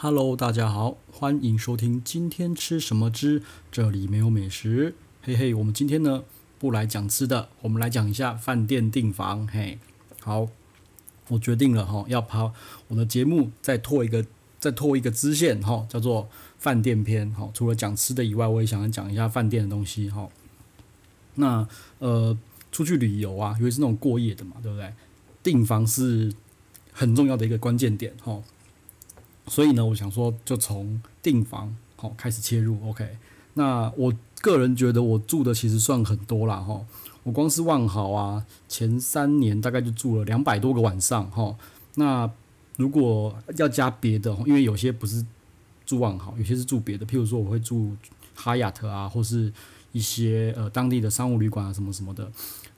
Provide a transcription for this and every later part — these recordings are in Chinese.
Hello，大家好，欢迎收听今天吃什么之这里没有美食，嘿嘿，我们今天呢不来讲吃的，我们来讲一下饭店订房，嘿，好，我决定了哈，要把我的节目再拖一个，再拖一个支线哈，叫做饭店篇，哈，除了讲吃的以外，我也想要讲一下饭店的东西，哈，那呃，出去旅游啊，尤其是那种过夜的嘛，对不对？订房是很重要的一个关键点，哈。所以呢，我想说，就从订房好开始切入，OK。那我个人觉得，我住的其实算很多啦。哈。我光是万豪啊，前三年大概就住了两百多个晚上，哈。那如果要加别的，因为有些不是住万豪，有些是住别的，譬如说我会住哈雅特啊，或是一些呃当地的商务旅馆啊，什么什么的。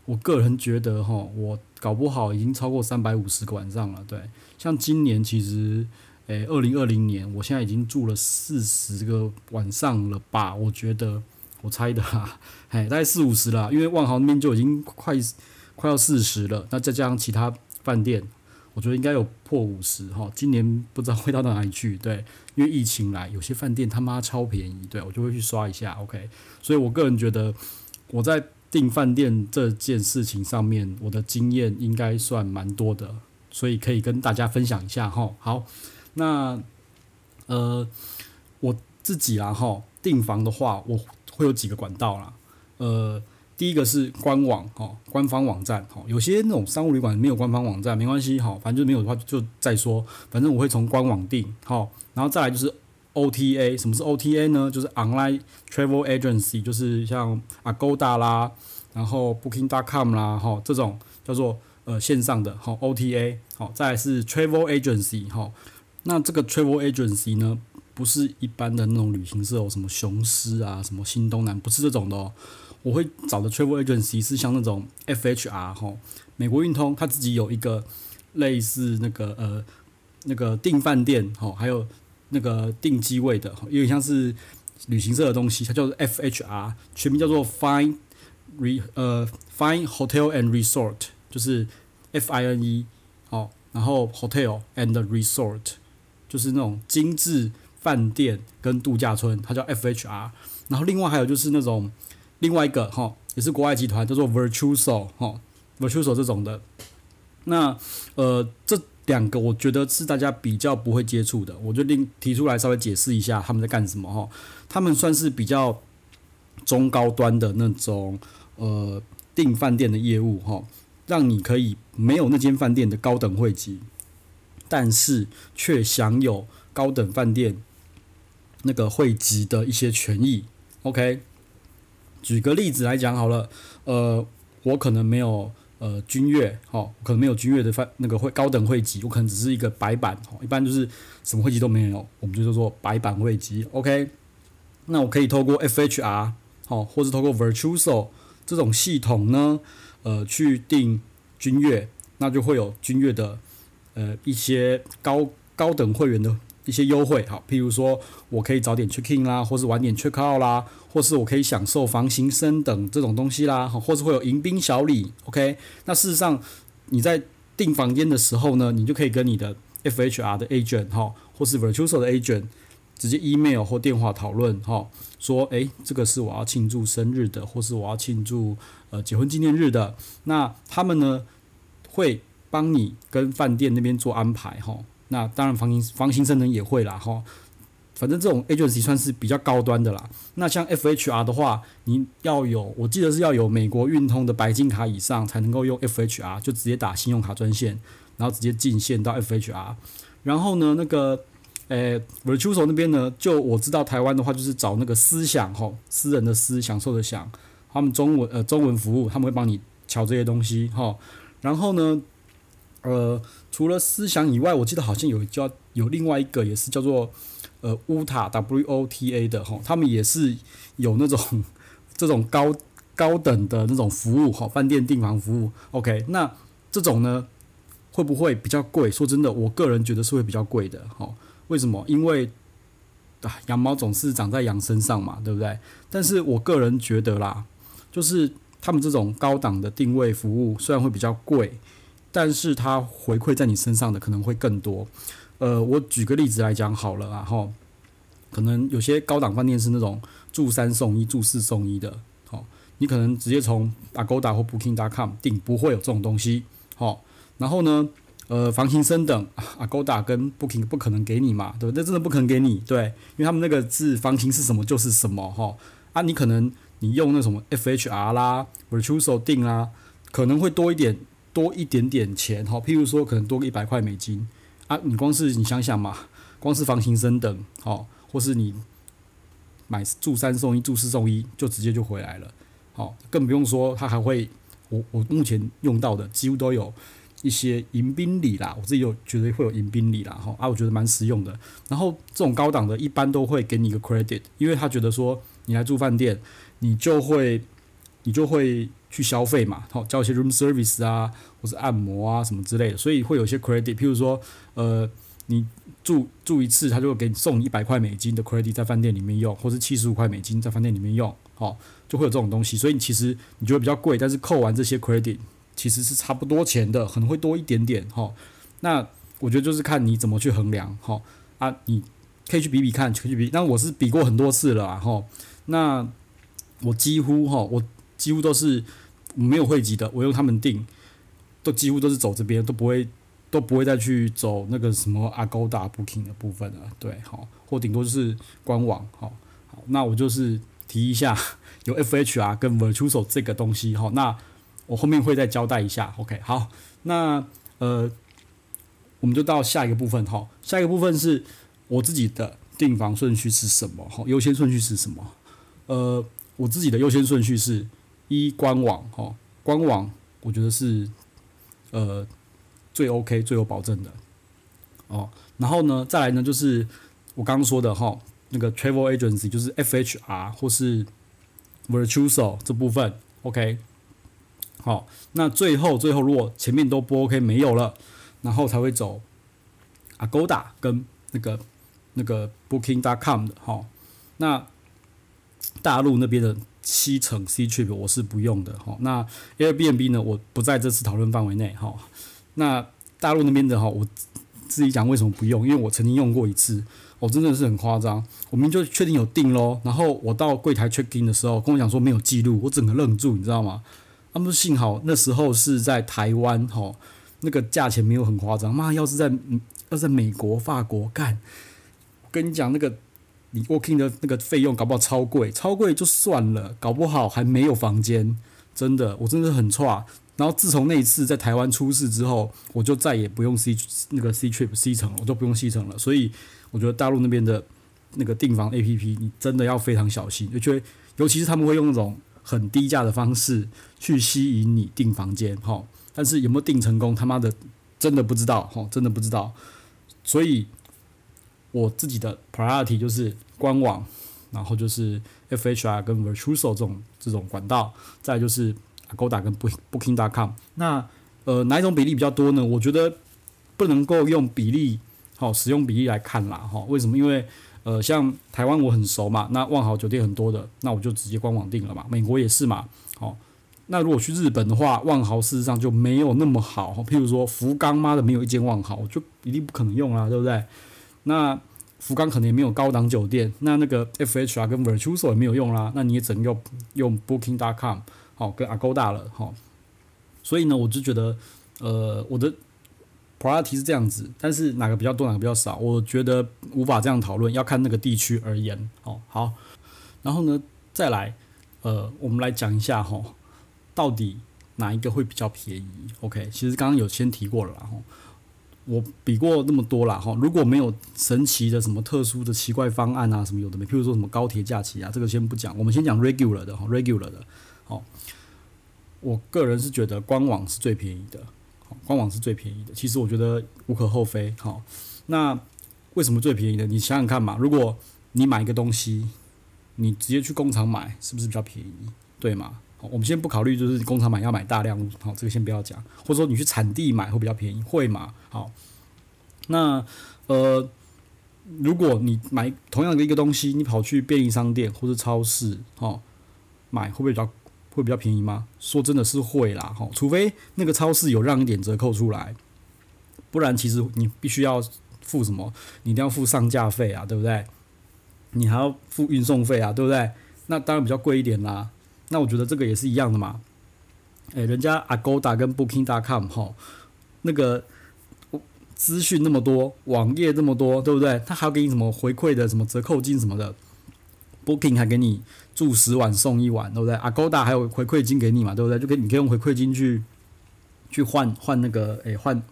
我个人觉得，哈，我搞不好已经超过三百五十个晚上了。对，像今年其实。诶，二零二零年，我现在已经住了四十个晚上了吧？我觉得，我猜的哈，哎，大概四五十了，因为万豪那边就已经快快要四十了，那再加上其他饭店，我觉得应该有破五十哈。今年不知道会到哪里去，对，因为疫情来，有些饭店他妈超便宜，对，我就会去刷一下，OK。所以我个人觉得，我在订饭店这件事情上面，我的经验应该算蛮多的，所以可以跟大家分享一下哈。好。那，呃，我自己啦哈，订房的话，我会有几个管道啦。呃，第一个是官网哈，官方网站哈，有些那种商务旅馆没有官方网站，没关系哈，反正就没有的话就再说，反正我会从官网订哈。然后再来就是 OTA，什么是 OTA 呢？就是 Online Travel Agency，就是像 Agoda 啦，然后 Booking.com 啦哈，这种叫做呃线上的哈 OTA，好，再来是 Travel Agency 哈。那这个 travel agency 呢，不是一般的那种旅行社哦，什么雄狮啊，什么新东南，不是这种的哦。我会找的 travel agency 是像那种 FHR 哈，美国运通，它自己有一个类似那个呃那个订饭店哈，还有那个订机位的，有点像是旅行社的东西，它叫做 FHR，全名叫做 Fine Re 呃 Fine Hotel and Resort，就是 F I N E 好，然后 Hotel and Resort。就是那种精致饭店跟度假村，它叫 FHR。然后另外还有就是那种另外一个哈，也是国外集团叫做 Virtuoso 哈，Virtuoso 这种的。那呃这两个我觉得是大家比较不会接触的，我就另提出来稍微解释一下他们在干什么哈。他们算是比较中高端的那种呃订饭店的业务哈，让你可以没有那间饭店的高等会籍。但是却享有高等饭店那个会籍的一些权益。OK，举个例子来讲好了，呃，我可能没有呃君悦，好，可能没有君悦的饭那个会高等会籍，我可能只是一个白板，哦一般就是什么会籍都没有，我们就叫做白板会籍。OK，那我可以透过 FHR 好，或是透过 Virtuoso 这种系统呢，呃，去订君悦，那就会有君悦的。呃，一些高高等会员的一些优惠，好，譬如说我可以早点 check in 啦，或是晚点 check out 啦，或是我可以享受房型升等这种东西啦，好，或是会有迎宾小礼，OK。那事实上你在订房间的时候呢，你就可以跟你的 FHR 的 agent 哈，或是 Virtuoso 的 agent 直接 email 或电话讨论哈，说诶、这个是我要庆祝生日的，或是我要庆祝呃结婚纪念日的，那他们呢会。帮你跟饭店那边做安排哈，那当然房型房型升等也会啦哈，反正这种 agency 算是比较高端的啦。那像 FHR 的话，你要有，我记得是要有美国运通的白金卡以上才能够用 FHR，就直接打信用卡专线，然后直接进线到 FHR。然后呢，那个诶 Virtuoso 那边呢，就我知道台湾的话就是找那个思享哈，私人的私享受的享，他们中文呃中文服务他们会帮你瞧这些东西哈。然后呢。呃，除了思享以外，我记得好像有叫有另外一个也是叫做呃乌塔 W O T A 的哈，他们也是有那种 这种高高等的那种服务哈，饭店订房服务。OK，那这种呢会不会比较贵？说真的，我个人觉得是会比较贵的哈。为什么？因为啊，羊毛总是长在羊身上嘛，对不对？但是我个人觉得啦，就是他们这种高档的定位服务虽然会比较贵。但是它回馈在你身上的可能会更多。呃，我举个例子来讲好了啊，哈，可能有些高档饭店是那种住三送一、住四送一的，好，你可能直接从 Agoda 或 Booking.com 订，不会有这种东西，好，然后呢，呃，房型升等，Agoda 跟 Booking 不可能给你嘛，对不对？真的不可能给你，对，因为他们那个字房型是什么就是什么，哈，啊，你可能你用那什么 FHR 啦，Virtuoso 订啦，可能会多一点，多一点点钱，哈，譬如说可能多个一百块美金。啊，你光是你想想嘛，光是房型升等，好，或是你买住三送一、住四送一，就直接就回来了，好，更不用说它还会，我我目前用到的几乎都有一些迎宾礼啦，我自己有觉得会有迎宾礼啦，哈，啊，我觉得蛮实用的。然后这种高档的，一般都会给你一个 credit，因为他觉得说你来住饭店，你就会你就会。去消费嘛，好，交一些 room service 啊，或是按摩啊什么之类的，所以会有一些 credit。譬如说，呃，你住住一次，他就会给你送一百块美金的 credit 在饭店里面用，或是七十五块美金在饭店里面用，好，就会有这种东西。所以你其实你觉得比较贵，但是扣完这些 credit，其实是差不多钱的，可能会多一点点，哈。那我觉得就是看你怎么去衡量，哈啊，你可以去比比看，可以去比。那我是比过很多次了，哈。那我几乎哈，我几乎都是。没有汇集的，我用他们订，都几乎都是走这边，都不会都不会再去走那个什么 Agoda Booking 的部分了。对，好，或顶多就是官网，好，好，那我就是提一下有 FHR 跟 Virtual 这个东西，好，那我后面会再交代一下。OK，好，那呃，我们就到下一个部分，哈，下一个部分是我自己的订房顺序是什么？哈，优先顺序是什么？呃，我自己的优先顺序是。一官网哦，官网我觉得是呃最 OK 最有保证的哦。然后呢，再来呢就是我刚刚说的哈，那个 travel agency 就是 FHR 或是 Virtuoso 这部分 OK。好，那最后最后如果前面都不 OK 没有了，然后才会走 Agoda 跟那个那个 Booking.com 的哈。那大陆那边的。七成 Ctrip 我是不用的哈，那 Airbnb 呢，我不在这次讨论范围内哈。那大陆那边的哈，我自己讲为什么不用，因为我曾经用过一次，我真的是很夸张。我们就确定有订咯，然后我到柜台 check in 的时候，跟我讲说没有记录，我整个愣住，你知道吗？他们说幸好那时候是在台湾哈，那个价钱没有很夸张。妈，要是在要在美国、法国干，跟你讲那个。你 working 的那个费用搞不好超贵，超贵就算了，搞不好还没有房间，真的，我真的很差。然后自从那一次在台湾出事之后，我就再也不用 C 那个 Ctrip C 城了，我就不用 C 城了。所以我觉得大陆那边的那个订房 APP，你真的要非常小心，而且尤其是他们会用那种很低价的方式去吸引你订房间，哈。但是有没有订成功，他妈的真的不知道，哈，真的不知道。所以。我自己的 priority 就是官网，然后就是 FHR 跟 Virtuoso 这种这种管道，再就是 Agoda 跟 Booking. dot com。那呃哪一种比例比较多呢？我觉得不能够用比例好、使用比例来看啦哈、为什么？因为呃像台湾我很熟嘛，那万豪酒店很多的，那我就直接官网订了嘛。美国也是嘛。好、那如果去日本的话，万豪事实上就没有那么好。譬如说福冈妈的没有一间万豪，就一定不可能用啦，对不对？那福冈可能也没有高档酒店，那那个 FHR 跟 Virtuoso 也没有用啦，那你也只能用用 Booking.com 好跟 Agoda 了哈。所以呢，我就觉得，呃，我的 priority 是这样子，但是哪个比较多，哪个比较少，我觉得无法这样讨论，要看那个地区而言。哦，好，然后呢，再来，呃，我们来讲一下哈，到底哪一个会比较便宜？OK，其实刚刚有先提过了啦，哈。我比过那么多啦哈，如果没有神奇的什么特殊的奇怪方案啊，什么有的没，譬如说什么高铁假期啊，这个先不讲，我们先讲 regular 的哈，regular 的，好，我个人是觉得官网是最便宜的，官网是最便宜的，其实我觉得无可厚非，好，那为什么最便宜的？你想想看嘛，如果你买一个东西，你直接去工厂买，是不是比较便宜？对吗？我们先不考虑，就是工厂买要买大量，好，这个先不要讲。或者说你去产地买会比较便宜，会吗？好，那呃，如果你买同样的一个东西，你跑去便利商店或者超市，哈，买会不会比较会比较便宜吗？说真的是会啦，哈，除非那个超市有让一点折扣出来，不然其实你必须要付什么？你一定要付上架费啊，对不对？你还要付运送费啊，对不对？那当然比较贵一点啦。那我觉得这个也是一样的嘛。诶，人家 Agoda 跟 Booking.com 哈，那个资讯那么多，网页那么多，对不对？他还要给你什么回馈的，什么折扣金什么的。Booking 还给你住十晚送一晚，对不对？Agoda 还有回馈金给你嘛，对不对？就给你可以用回馈金去去换换那个诶，换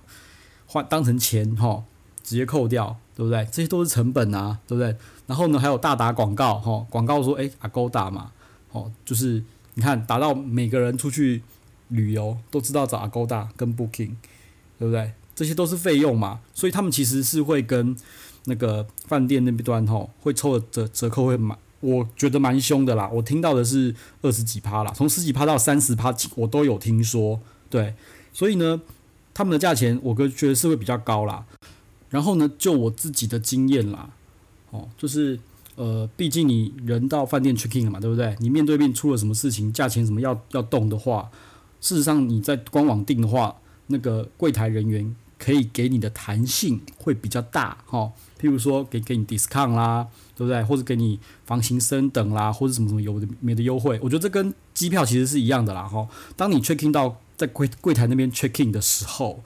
换当成钱哈，直接扣掉，对不对？这些都是成本啊，对不对？然后呢，还有大打广告哈，广告说诶，Agoda 嘛。哦，就是你看，打到每个人出去旅游都知道找 Agoda 跟 Booking，对不对？这些都是费用嘛，所以他们其实是会跟那个饭店那边端吼会抽的折折扣会蛮，我觉得蛮凶的啦。我听到的是二十几趴啦，从十几趴到三十趴，我都有听说。对，所以呢，他们的价钱我哥觉得是会比较高啦。然后呢，就我自己的经验啦，哦，就是。呃，毕竟你人到饭店 check in 了嘛，对不对？你面对面出了什么事情，价钱什么要要动的话，事实上你在官网订的话，那个柜台人员可以给你的弹性会比较大哈、譬如说给给你 discount 啦，对不对？或者给你房型升等啦，或者什么什么有的没的优惠。我觉得这跟机票其实是一样的啦哈、当你 check in 到在柜柜台那边 check in 的时候，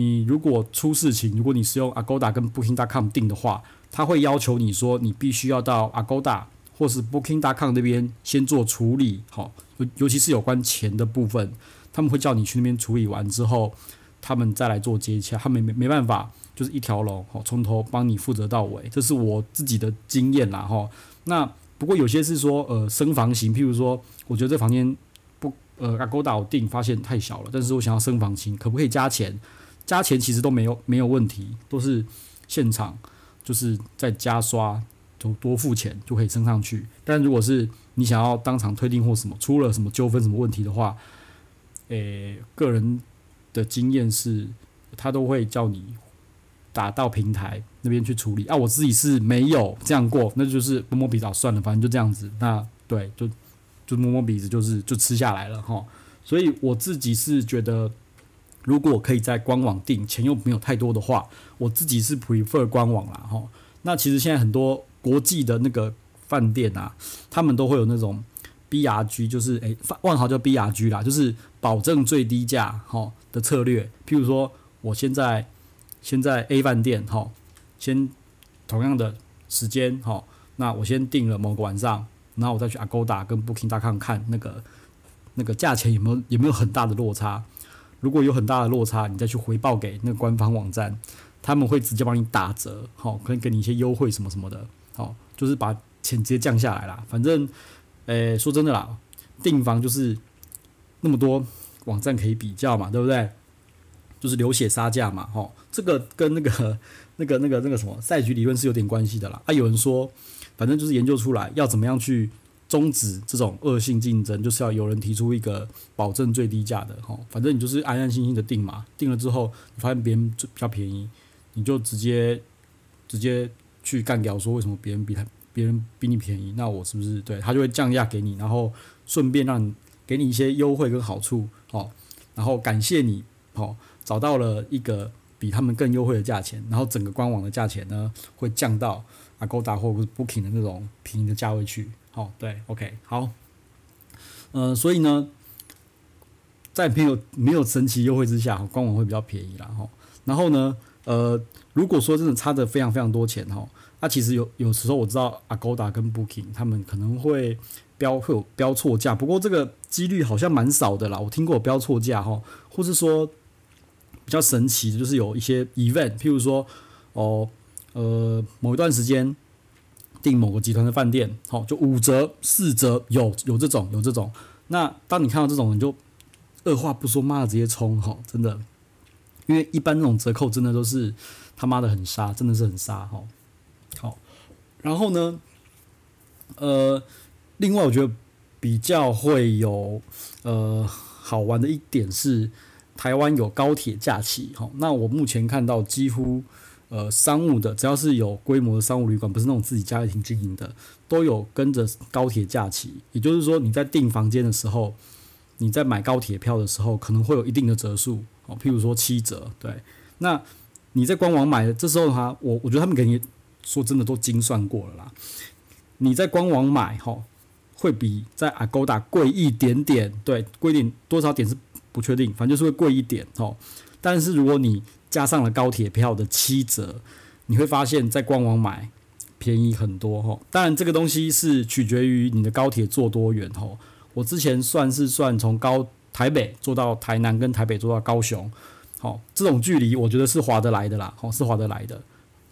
你如果出事情，如果你是用 Agoda 跟 Booking.com 订的话。他会要求你说，你必须要到 Agoda 或是 Booking.com 那边先做处理，好，尤尤其是有关钱的部分，他们会叫你去那边处理完之后，他们再来做接洽，他们没没办法，就是一条龙，好，从头帮你负责到尾，这是我自己的经验啦，哈。那不过有些是说，呃，升房型，譬如说，我觉得这房间不，呃，Agoda 我订发现太小了，但是我想要升房型，可不可以加钱？加钱其实都没有没有问题，都是现场。就是在加刷，就多付钱就可以升上去。但如果是你想要当场退订或什么出了什么纠纷、什么问题的话，诶、个人的经验是，他都会叫你打到平台那边去处理。啊，我自己是没有这样过，那就是摸摸鼻子算了，反正就这样子。那对，就就摸摸鼻子，就是就吃下来了哈。所以我自己是觉得。如果可以在官网订，钱又没有太多的话，我自己是 prefer 官网啦哈。那其实现在很多国际的那个饭店啊，他们都会有那种 BRG，就是诶，万豪叫 BRG 啦，就是保证最低价哈的策略。譬如说，我现在现在 A 饭店哈，先同样的时间哈，那我先订了某个晚上，然后我再去 Agoda 跟 Booking.com 看那个那个价钱有没有有没有很大的落差。如果有很大的落差，你再去回报给那个官方网站，他们会直接帮你打折，好，可以给你一些优惠什么什么的，好，就是把钱直接降下来啦。反正，诶、说真的啦，订房就是那么多网站可以比较嘛，对不对？就是流血杀价嘛，吼，这个跟那个、那个、那个、那个什么赛局理论是有点关系的啦。啊，有人说，反正就是研究出来要怎么样去。终止这种恶性竞争，就是要有人提出一个保证最低价的哈，反正你就是安安心心的订嘛，订了之后你发现别人比较便宜，你就直接直接去干掉，说为什么别人比他别人比你便宜，那我是不是对他就会降价给你，然后顺便让你给你一些优惠跟好处哦，然后感谢你哦，找到了一个比他们更优惠的价钱，然后整个官网的价钱呢会降到 Agoda 或者 Booking 的那种便宜的价位去。好，对，OK，好，呃，所以呢，在没有没有神奇优惠之下，官网会比较便宜啦，哈。然后呢，呃，如果说真的差的非常非常多钱，哈，那其实有有时候我知道 Agoda 跟 Booking 他们可能会标会有标错价，不过这个几率好像蛮少的啦。我听过标错价，哈，或是说比较神奇的就是有一些 event，譬如说哦，呃，某一段时间。订某个集团的饭店，好，就五折、四折，有有这种，有这种。那当你看到这种，你就二话不说，妈的直接冲，哈，真的。因为一般那种折扣真的都是他妈的很杀，真的是很杀，哈。好，然后呢，呃，另外我觉得比较会有呃好玩的一点是，台湾有高铁假期，哈。那我目前看到几乎。呃，商务的只要是有规模的商务旅馆，不是那种自己家庭经营的，都有跟着高铁假期。也就是说，你在订房间的时候，你在买高铁票的时候，可能会有一定的折数哦，譬如说七折。对，那你在官网买的，这时候哈，我我觉得他们肯定说真的都精算过了啦。你在官网买哈，会比在 Agoda 贵一点点，对，贵一点多少点是不确定，反正就是会贵一点哦。但是如果你加上了高铁票的七折，你会发现在官网买便宜很多哈。当然这个东西是取决于你的高铁坐多远哈。我之前算是算从高台北坐到台南，跟台北坐到高雄。好，这种距离我觉得是划得来的啦，好，是划得来的。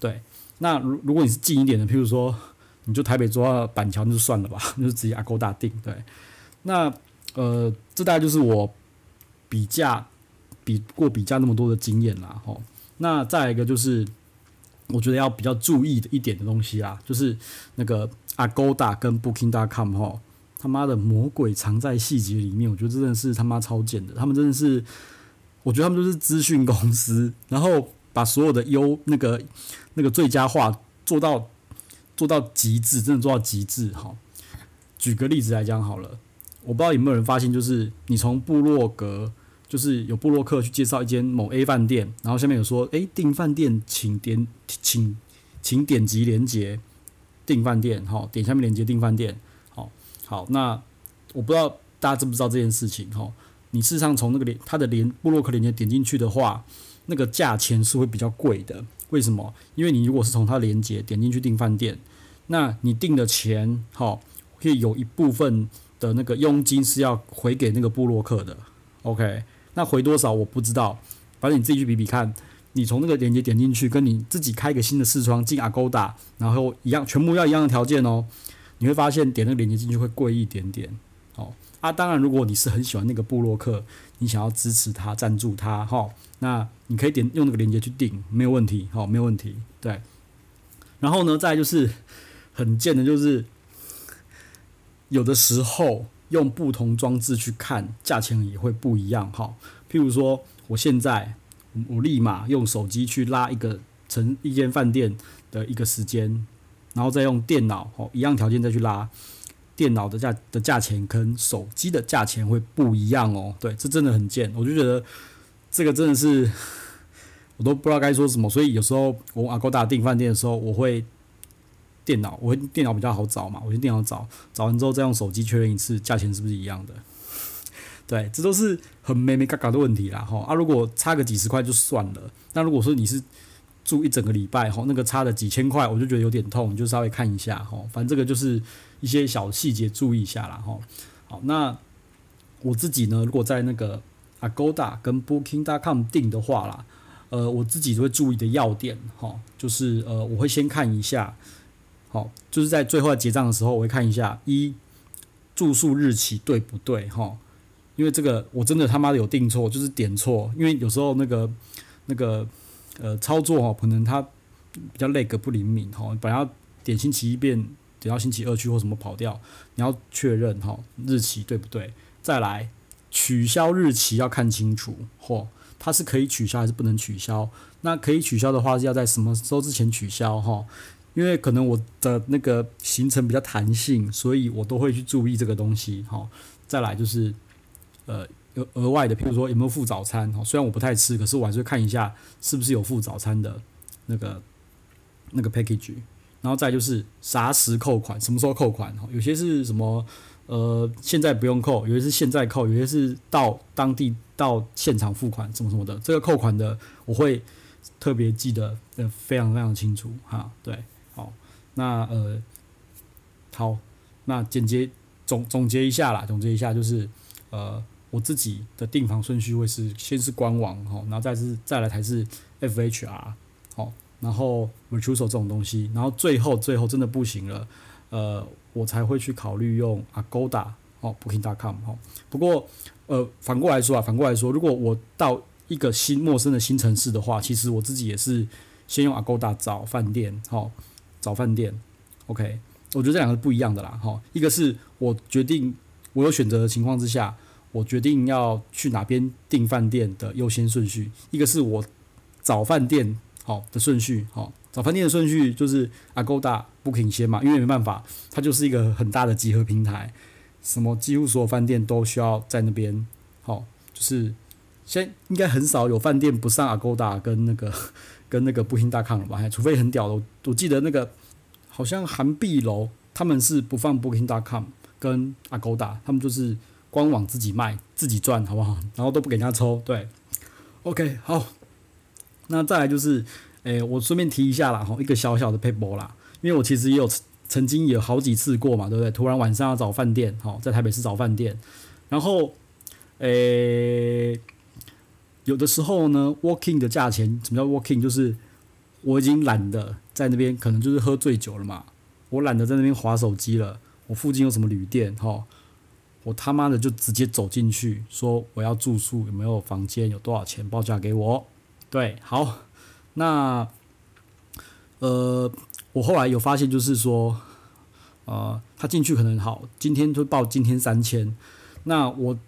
对，那如如果你是近一点的，譬如说，你就台北坐到板桥，那就算了吧，那就直接 Agoda 订。对，那呃，这大概就是我比价比过比价那么多的经验啦。吼，那再一个就是，我觉得要比较注意的一点的东西啦，就是那个 Agoda 跟 Booking.com 吼，他妈的魔鬼藏在细节里面，我觉得真的是他妈超贱的，他们真的是。我觉得他们就是资讯公司，然后把所有的优那个那个最佳化做到做到极致，真的做到极致。哈，举个例子来讲好了，我不知道有没有人发现，就是你从部落格，就是有部落客去介绍一间某 A 饭店，然后下面有说，诶，订饭店请点请请点击连接订饭店，哈，点下面连接订饭店，好，好，那我不知道大家知不知道这件事情，哈。你事实上从那个连它的连部落客连接点进去的话，那个价钱是会比较贵的。为什么？因为你如果是从它连接点进去订饭店，那你订的钱，哈，会有一部分的那个佣金是要回给那个部落客的。OK，那回多少我不知道，反正你自己去比比看。你从那个连接点进去，跟你自己开一个新的视窗进 Agoda，然后一样，全部要一样的条件哦。你会发现点那个连接进去会贵一点点。哦。啊，当然，如果你是很喜欢那个部落客，你想要支持他、赞助他，哈，那你可以点用那个链接去订，没有问题，好，没有问题，对。然后呢，再就是很贱的，就是有的时候用不同装置去看，价钱也会不一样，哈。譬如说，我现在我立马用手机去拉一个成一间饭店的一个时间，然后再用电脑，哦，一样条件再去拉。电脑的价的价钱跟手机的价钱会不一样哦，对，这真的很贱，我就觉得这个真的是我都不知道该说什么，所以有时候我 Agoda 订饭店的时候，我会电脑，我电脑比较好找嘛，我去电脑找，找完之后再用手机确认一次价钱是不是一样的，对，这都是很眉眉角角的问题啦，哈啊，如果差个几十块就算了，那如果说你是住一整个礼拜，哈，那个差了几千块，我就觉得有点痛，就稍微看一下，哈，反正这个就是。一些小细节注意一下啦，哈。好，那我自己呢，如果在那个 Agoda 跟 Booking.com 订的话啦，呃，我自己就会注意的要点，哈，就是呃，我会先看一下，好，就是在最后结账的时候，我会看一下一住宿日期对不对，哈，因为这个我真的他妈的有订错，就是点错，因为有时候那个那个呃操作哈，可能它比较那个不灵敏，哈，本来要点星期一变。等到星期二去或什么跑掉，你要确认哈日期对不对？再来取消日期要看清楚，嚯，它是可以取消还是不能取消？那可以取消的话是要在什么时候之前取消哈？因为可能我的那个行程比较弹性，所以我都会去注意这个东西哈。再来就是呃额额外的，譬如说有没有附早餐哈？虽然我不太吃，可是我还是看一下是不是有附早餐的那个那个 package。然后再就是啥时扣款，什么时候扣款？有些是什么呃，现在不用扣，有些是现在扣，有些是到当地到现场付款，什么什么的。这个扣款的我会特别记得的非常非常清楚哈。对，那呃，好，那简洁总总结一下啦，总结一下就是呃，我自己的订房顺序会是先是官网哈，然后再是再来才是 FHR 好。然后 Virtuoso 这种东西，然后最后最后真的不行了，呃，我才会去考虑用 Agoda 哦，Booking.com 哦。不过呃，反过来说啊，反过来说，如果我到一个新陌生的新城市的话，其实我自己也是先用 Agoda 找饭店，哦，找饭店。OK，我觉得这两个是不一样的啦，哈。一个是我决定我有选择的情况之下，我决定要去哪边订饭店的优先顺序；一个是我找饭店。好的顺序，好找饭店的顺序就是 Agoda Booking 先嘛，因为没办法，它就是一个很大的集合平台，什么几乎所有饭店都需要在那边。好，就是现在应该很少有饭店不上 Agoda 跟那个跟那个 Booking.com 了吧？除非很屌的，我记得那个好像韩碧楼他们是不放 Booking.com 跟 Agoda，他们就是官网自己卖自己赚，好不好？然后都不给人家抽。对，OK，好。那再来就是，诶、我顺便提一下啦，哈，一个小小的 paper 啦，因为我其实也有曾经有好几次过嘛，对不对？突然晚上要找饭店，哈，在台北市找饭店，然后，诶、有的时候呢，walking 的价钱，什么叫 walking？就是我已经懒得在那边，可能就是喝醉酒了嘛，我懒得在那边划手机了。我附近有什么旅店，哈，我他妈的就直接走进去，说我要住宿，有没有房间，有多少钱，报价给我。对，好，那呃，我后来有发现，就是说，呃，他进去可能好，今天就报今天三千，那我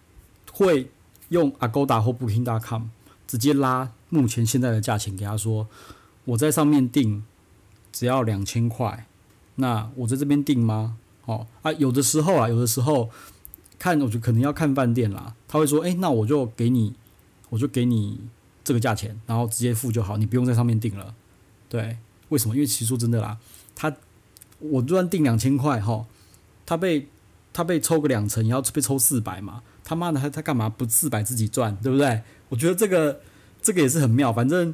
会。用 Agoda 或 Booking.com 直接拉目前现在的价钱给他说，我在上面订只要两千块，那我在这边订吗？哦啊，有的时候啊，有的时候看我就可能要看饭店啦，他会说，诶，那我就给你，我就给你这个价钱，然后直接付就好，你不用在上面订了。对，为什么？因为其实说真的啦，他我就算订两千块哈，他被他被抽个两成，也要被抽四百嘛。他妈的，他他干嘛不四百自己赚，对不对？我觉得这个这个也是很妙。反正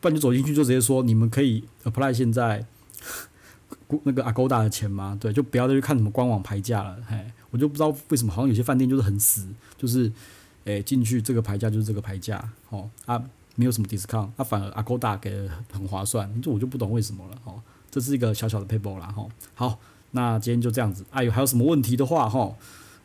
不然就走进去就直接说，你们可以 apply 现在那个 Agoda 的钱吗？对，就不要再去看什么官网牌价了。嘿，我就不知道为什么好像有些饭店就是很死，就是诶进去这个牌价就是这个牌价，哦啊没有什么 discount，啊反而 Agoda 给的很划算，这我就不懂为什么了。哦，这是一个小小的 paper 啦。哈，好，那今天就这样子。哎、啊、有还有什么问题的话，哈。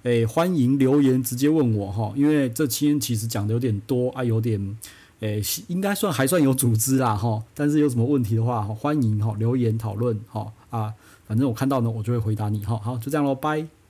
诶、欢迎留言直接问我哈，因为这期其实讲的有点多啊，有点诶、应该算还算有组织啦哈。但是有什么问题的话，欢迎哈留言讨论哈啊，反正我看到呢，我就会回答你哈。好，就这样喽，拜。